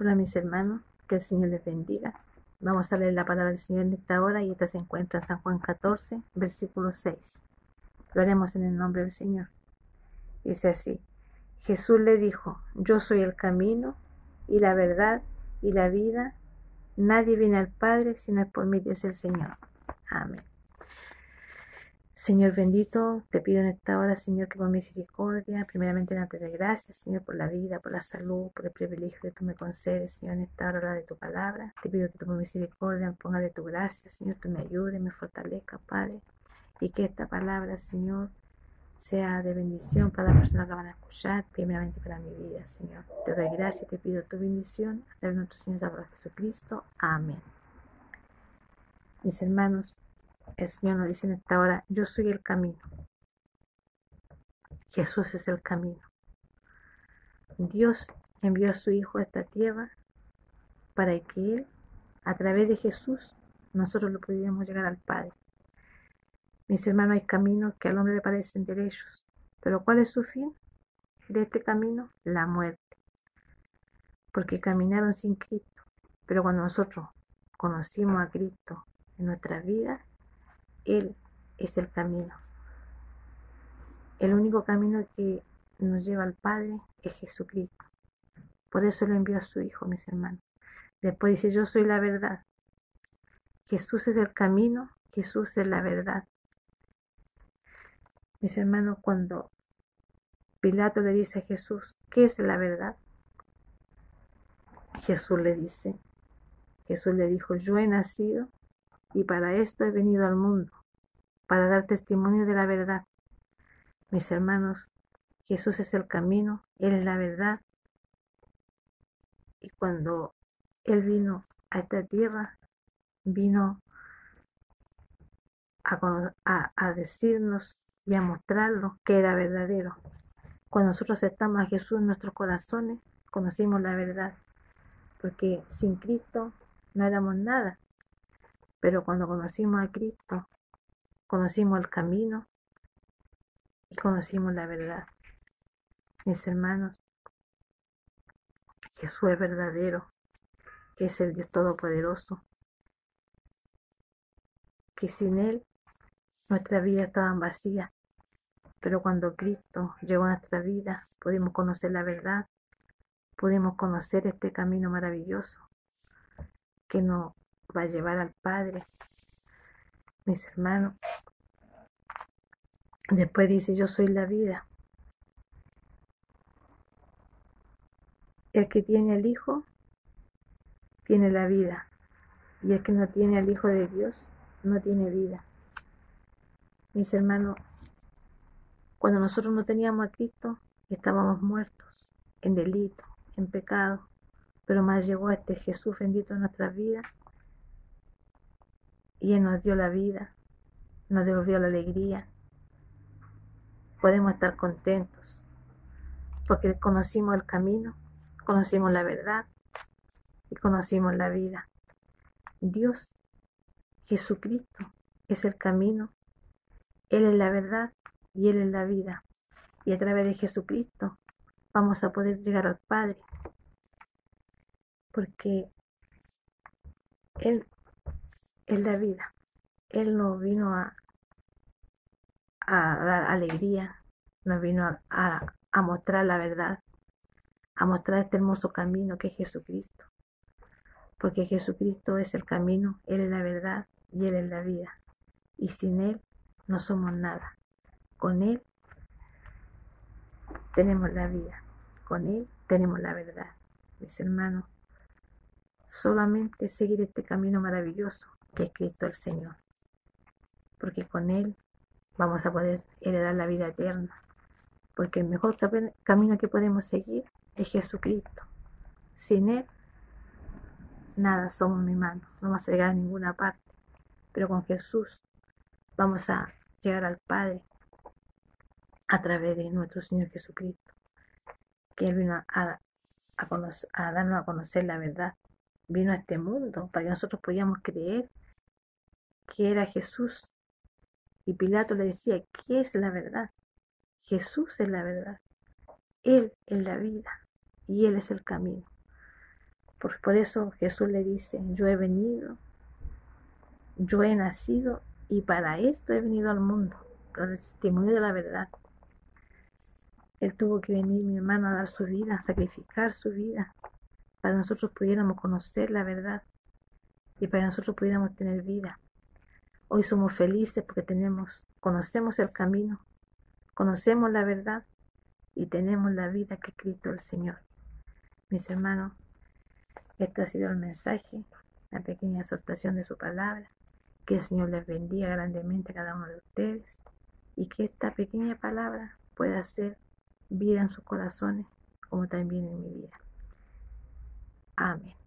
Hola mis hermanos, que el Señor les bendiga. Vamos a leer la palabra del Señor en esta hora y esta se encuentra en San Juan 14, versículo 6. Lo haremos en el nombre del Señor. Dice así, Jesús le dijo, yo soy el camino y la verdad y la vida. Nadie viene al Padre si no es por mí, dice el Señor. Amén. Señor bendito, te pido en esta hora, Señor, que por misericordia, primeramente darte de gracias, Señor, por la vida, por la salud, por el privilegio que tú me concedes, Señor, en esta hora de tu palabra. Te pido que tú misericordia me ponga de tu gracia, Señor, que me ayude, me fortalezca, Padre, y que esta palabra, Señor, sea de bendición para las personas que van a escuchar, primeramente para mi vida, Señor. Te doy gracias te pido tu bendición a través de nuestro Señor Jesucristo. Amén. Mis hermanos, el Señor nos dice en esta hora, yo soy el camino. Jesús es el camino. Dios envió a su Hijo a esta tierra para que Él, a través de Jesús, nosotros lo pudiéramos llegar al Padre. Mis hermanos, hay caminos que al hombre le parecen derechos, pero ¿cuál es su fin de este camino? La muerte. Porque caminaron sin Cristo, pero cuando nosotros conocimos a Cristo en nuestra vida, él es el camino. El único camino que nos lleva al Padre es Jesucristo. Por eso lo envió a su Hijo, mis hermanos. Después dice, yo soy la verdad. Jesús es el camino, Jesús es la verdad. Mis hermanos, cuando Pilato le dice a Jesús, ¿qué es la verdad? Jesús le dice, Jesús le dijo, yo he nacido y para esto he venido al mundo, para dar testimonio de la verdad. Mis hermanos, Jesús es el camino, Él es la verdad. Y cuando Él vino a esta tierra, vino a, decirnos y a mostrarnos que era verdadero. Cuando nosotros aceptamos a Jesús en nuestros corazones, conocimos la verdad, porque sin Cristo no éramos nada. Pero cuando conocimos a Cristo, conocimos el camino y conocimos la verdad. Mis hermanos, Jesús es verdadero, es el Dios Todopoderoso, que sin Él nuestra vida estaba vacía, pero cuando Cristo llegó a nuestra vida pudimos conocer la verdad, pudimos conocer este camino maravilloso que nos va a llevar al Padre mis hermanos. Después dice, yo soy la vida. El que tiene al Hijo, tiene la vida. Y el que no tiene al Hijo de Dios, no tiene vida. Mis hermanos, cuando nosotros no teníamos a Cristo, estábamos muertos en delito, en pecado. Pero más llegó este Jesús bendito en nuestras vidas y Él nos dio la vida, nos devolvió la alegría. Podemos estar contentos porque conocimos el camino, conocimos la verdad y conocimos la vida. Dios, Jesucristo, es el camino, Él es la verdad y Él es la vida. Y a través de Jesucristo vamos a poder llegar al Padre. Porque Él es la vida. Él nos vino a, a dar alegría, nos vino a, a mostrar la verdad, a mostrar este hermoso camino que es Jesucristo. Porque Jesucristo es el camino, Él es la verdad y Él es la vida. Y sin Él no somos nada. Con Él tenemos la vida. Con Él tenemos la verdad. Mis hermanos, solamente seguir este camino maravilloso que es Cristo el Señor. Porque con Él vamos a poder heredar la vida eterna. Porque el mejor camino que podemos seguir es Jesucristo. Sin Él, nada somos mi mano, no vamos a llegar a ninguna parte. Pero con Jesús vamos a llegar al Padre a través de nuestro Señor Jesucristo, que Él vino a, a darnos a conocer la verdad, vino a este mundo para que nosotros podamos creer que era Jesús. Y Pilato le decía, ¿qué es la verdad? Jesús es la verdad. Él es la vida y Él es el camino. Por, por eso Jesús le dice, yo he venido, yo he nacido y para esto he venido al mundo, para el testimonio de la verdad. Él tuvo que venir, mi hermano, a dar su vida, a sacrificar su vida, para nosotros pudiéramos conocer la verdad y para nosotros pudiéramos tener vida. Hoy somos felices porque tenemos, conocemos el camino, conocemos la verdad y tenemos la vida que Cristo el Señor. Mis hermanos, este ha sido el mensaje, la pequeña exhortación de su palabra. Que el Señor les bendiga grandemente a cada uno de ustedes y que esta pequeña palabra pueda ser vida en sus corazones como también en mi vida. Amén.